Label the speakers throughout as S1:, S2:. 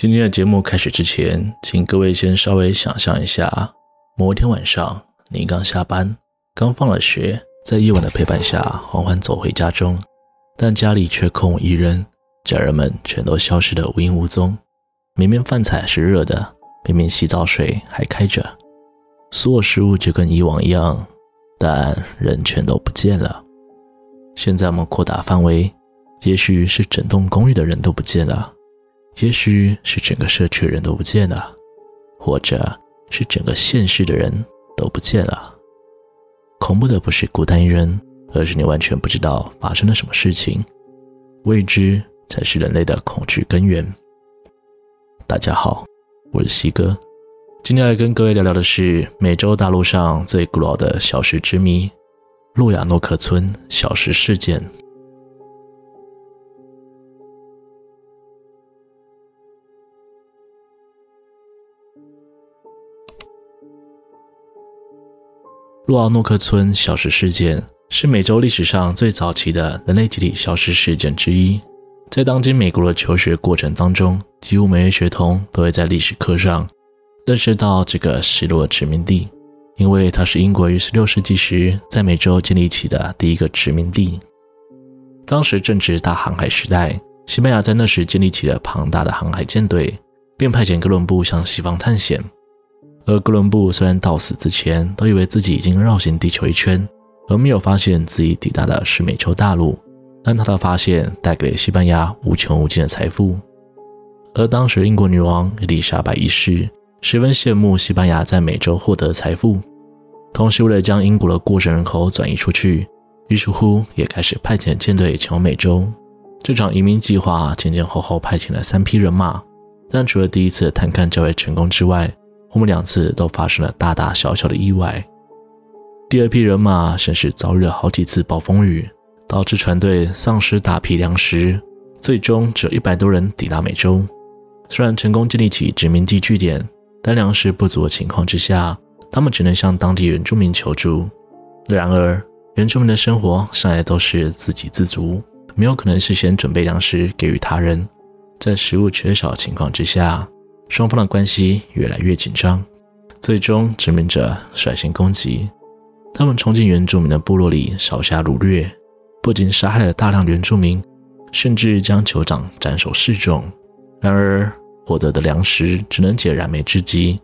S1: 今天的节目开始之前，请各位先稍微想象一下，某一天晚上，你刚下班，刚放了学，在夜晚的陪伴下，缓缓走回家中，但家里却空无一人，家人们全都消失得无影无踪。明明饭菜是热的，明明洗澡水还开着，所有食物就跟以往一样，但人全都不见了。现在我们扩大范围，也许是整栋公寓的人都不见了，也许是整个社区的人都不见了，或者是整个现实的人都不见了。恐怖的不是孤单一人，而是你完全不知道发生了什么事情。未知才是人类的恐惧根源。大家好，我是西哥，今天来跟各位聊聊的是美洲大陆上最古老的小石之谜——洛亚诺克村小石事件。洛奥诺克村消失事件是美洲历史上最早期的人类集体消失事件之一。在当今美国的求学过程当中，几乎每位学童都会在历史课上认识到这个失落殖民地，因为它是英国于16世纪时在美洲建立起的第一个殖民地。当时正值大航海时代，西班牙在那时建立起了庞大的航海舰队，并派遣哥伦布向西方探险。而哥伦布虽然到死之前都以为自己已经绕行地球一圈，而没有发现自己抵达的是美洲大陆。但他的发现带给了西班牙无穷无尽的财富，而当时英国女王伊丽莎白一世十分羡慕西班牙在美洲获得的财富，同时为了将英国的过剩人口转移出去，于是乎也开始派遣舰队前往美洲。这场移民计划前前后后派遣了三批人马，但除了第一次的探勘较为成功之外，我们两次都发生了大大小小的意外。第二批人马甚至遭遇了好几次暴风雨。导致船队丧失大批粮食，最终只有一百多人抵达美洲。虽然成功建立起殖民地据点，但粮食不足的情况之下，他们只能向当地原住民求助。然而，原住民的生活向来都是自给自足，没有可能事先准备粮食给予他人。在食物缺少情况之下，双方的关系越来越紧张。最终，殖民者率先攻击，他们冲进原住民的部落里，烧杀掳掠。不仅杀害了大量原住民，甚至将酋长斩首示众。然而，获得的粮食只能解燃眉之急。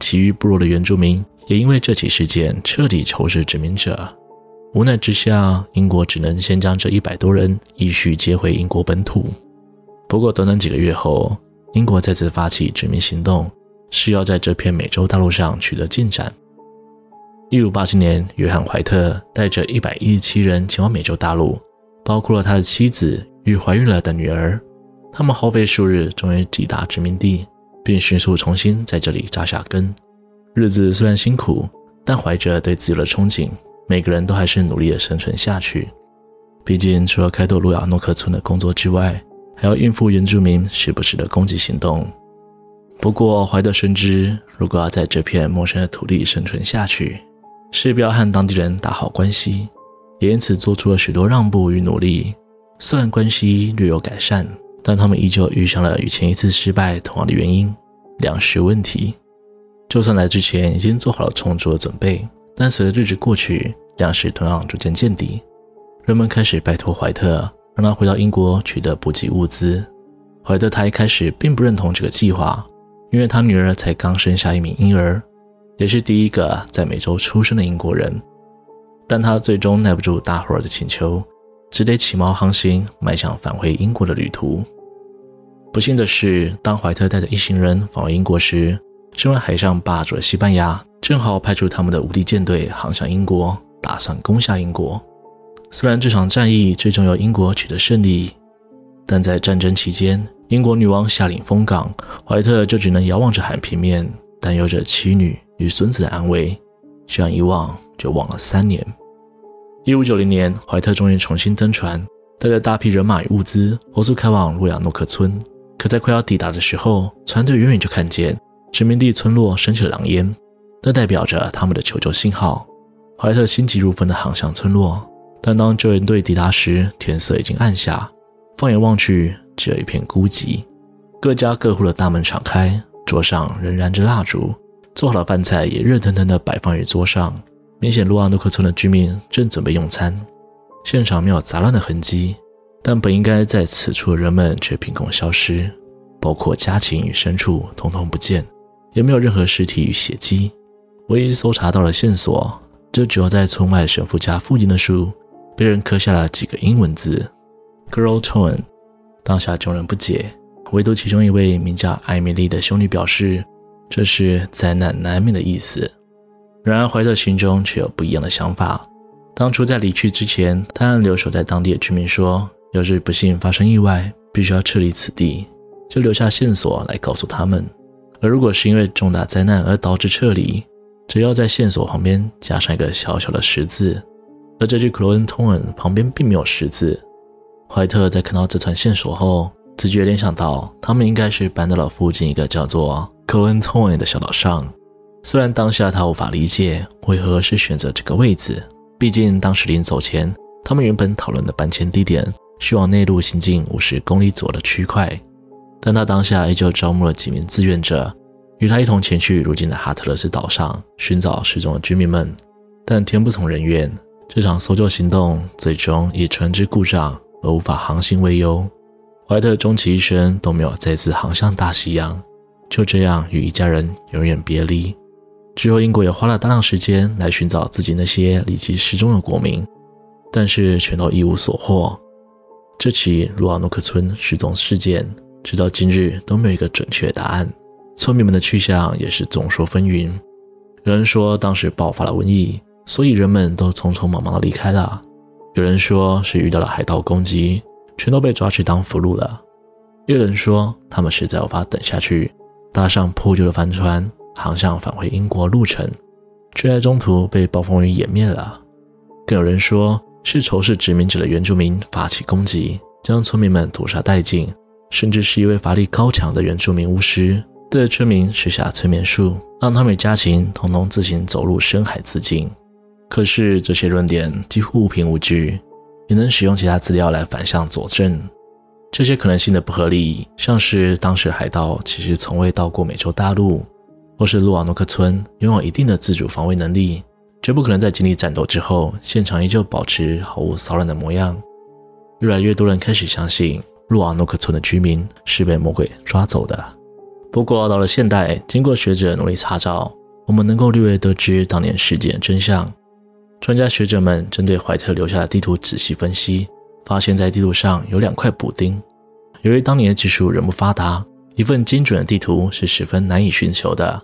S1: 其余部落的原住民也因为这起事件彻底仇视殖民者。无奈之下，英国只能先将这一百多人依序接回英国本土。不过，短短几个月后，英国再次发起殖民行动，是要在这片美洲大陆上取得进展。一五八七年，约翰·怀特带着一百一十七人前往美洲大陆，包括了他的妻子与怀孕了的女儿。他们耗费数日，终于抵达殖民地，并迅速重新在这里扎下根。日子虽然辛苦，但怀着对自由的憧憬，每个人都还是努力地生存下去。毕竟，除了开拓路亚诺克村的工作之外，还要应付原住民时不时的攻击行动。不过，怀特深知，如果要在这片陌生的土地生存下去，势必要和当地人打好关系，也因此做出了许多让步与努力。虽然关系略有改善，但他们依旧遇上了与前一次失败同样的原因——粮食问题。就算来之前已经做好了充足的准备，但随着日子过去，粮食同样逐渐见底。人们开始拜托怀特，让他回到英国取得补给物资。怀特他一开始并不认同这个计划，因为他女儿才刚生下一名婴儿。也是第一个在美洲出生的英国人，但他最终耐不住大伙儿的请求，只得起锚航行，迈向返回英国的旅途。不幸的是，当怀特带着一行人返回英国时，身为海上霸主的西班牙正好派出他们的无敌舰队航向英国，打算攻下英国。虽然这场战役最终由英国取得胜利，但在战争期间，英国女王下令封港，怀特就只能遥望着海平面，担忧着妻女。与孙子的安危，这样一望就望了三年。一五九零年，怀特终于重新登船，带着大批人马与物资，火速开往洛亚诺克村。可在快要抵达的时候，船队远远就看见殖民地村落升起了狼烟，那代表着他们的求救信号。怀特心急如焚地航向村落，但当救援队抵达时，天色已经暗下，放眼望去，只有一片孤寂。各家各户的大门敞开，桌上仍燃着蜡烛，做好的饭菜也热腾腾地摆放于桌上。明显鲁瓦诺克村的居民正准备用餐，现场没有杂乱的痕迹，但本应该在此处的人们却凭空消失，包括家禽与牲畜统统不见，也没有任何尸体与血迹。唯一搜查到的线索，就只有在村外神父家附近的树被人刻下了几个英文字 “Girl Tone”。当下众人不解，唯独其中一位名叫艾米丽的修女表示，这是灾难难免的意思。然而怀特心中却有不一样的想法。当初在离去之前，他还留守在当地的居民说，要是不幸发生意外，必须要撤离此地，就留下线索来告诉他们。而如果是因为重大灾难而导致撤离，只要在线索旁边加上一个小小的十字。而这句 Cloventon 旁边并没有十字。怀特在看到这串线索后，直觉联想到他们应该是搬到了附近一个叫做 Cloventon 的小岛上。虽然当下他无法理解为何是选择这个位置，毕竟当时临走前，他们原本讨论的搬迁地点是往内陆行进五十公里左的区块。但他当下依旧招募了几名志愿者，与他一同前去如今的哈特勒斯岛上寻找失踪的居民们。但天不从人愿，这场搜救行动最终以船只故障。而无法航行为由，怀特终其一生都没有再次航向大西洋，就这样与一家人永远别离。之后，英国也花了大量时间来寻找自己那些离奇失踪的国民，但是全都一无所获。这起鲁瓦诺克村失踪事件，直到今日都没有一个准确答案。村民们的去向也是众说纷纭。有人说当时爆发了瘟疫，所以人们都匆匆忙忙地离开了。有人说是遇到了海盗攻击，全都被抓去当俘虏了；又有人说他们实在无法等下去，搭上破旧的帆船，航向返回英国路程，却在中途被暴风雨掩灭了。更有人说是仇视殖民者的原住民发起攻击，将村民们屠杀殆尽，甚至是一位法力高强的原住民巫师对村民施下催眠术，让他们家禽统统自行走入深海自尽。可是这些论点几乎无凭无据，也能使用其他资料来反向佐证。这些可能性的不合理，像是当时海盗其实从未到过美洲大陆，或是洛瓦诺克村拥有一定的自主防卫能力，绝不可能在经历战斗之后，现场依旧保持毫无骚乱的模样。越来越多人开始相信洛瓦诺克村的居民是被魔鬼抓走的。不过到了现代，经过学者努力查找，我们能够略微得知当年事件真相。专家学者们针对怀特留下的地图仔细分析，发现，在地图上有两块补丁。由于当年的技术仍不发达，一份精准的地图是十分难以寻求的。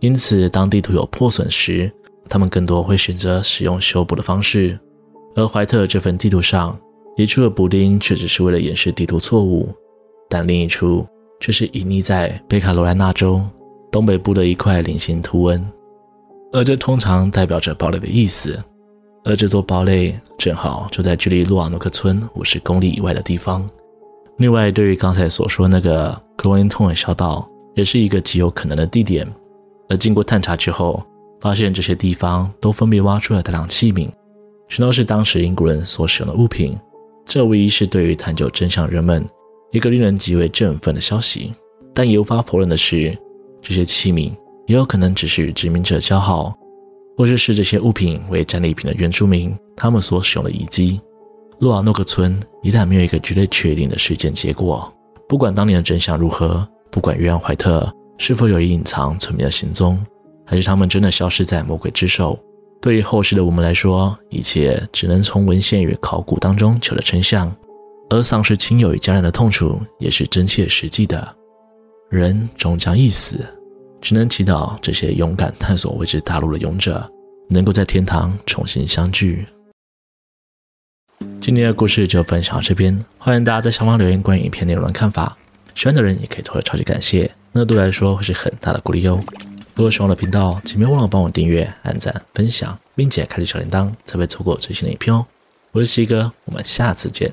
S1: 因此，当地图有破损时，他们更多会选择使用修补的方式。而怀特这份地图上一处的补丁，却只是为了掩饰地图错误，但另一处却是隐匿在北卡罗来纳州东北部的一块菱形图文，而这通常代表着堡垒的意思。而这座堡垒正好就在距离洛瓦诺克村五十公里以外的地方。另外，对于刚才所说那个克罗恩通的小岛，也是一个极有可能的地点。而经过探查之后，发现这些地方都分别挖出了大量器皿，全都是当时英国人所使用的物品。这无疑是对于探究真相人们一个令人极为振奋的消息。但也无法否认的是，这些器皿也有可能只是与殖民者交好。或者是这些物品为战利品的原住民，他们所使用的遗迹。洛瓦诺克村一旦没有一个绝对确定的事件结果，不管当年的真相如何，不管约翰怀特是否有意隐藏村民的行踪，还是他们真的消失在魔鬼之手，对于后世的我们来说，一切只能从文献与考古当中求得真相。而丧失亲友与家人的痛楚，也是真切实际的。人终将一死。只能祈祷这些勇敢探索未知大陆的勇者，能够在天堂重新相聚。今天的故事就分享到这边，欢迎大家在下方留言关于影片内容的看法。喜欢的人也可以投个超级感谢，那对我来说会是很大的鼓励哦。如果喜欢我的频道，请别忘了帮我订阅、按赞、分享，并且开启小铃铛，才不会错过最新的影片哦。我是西哥，我们下次见。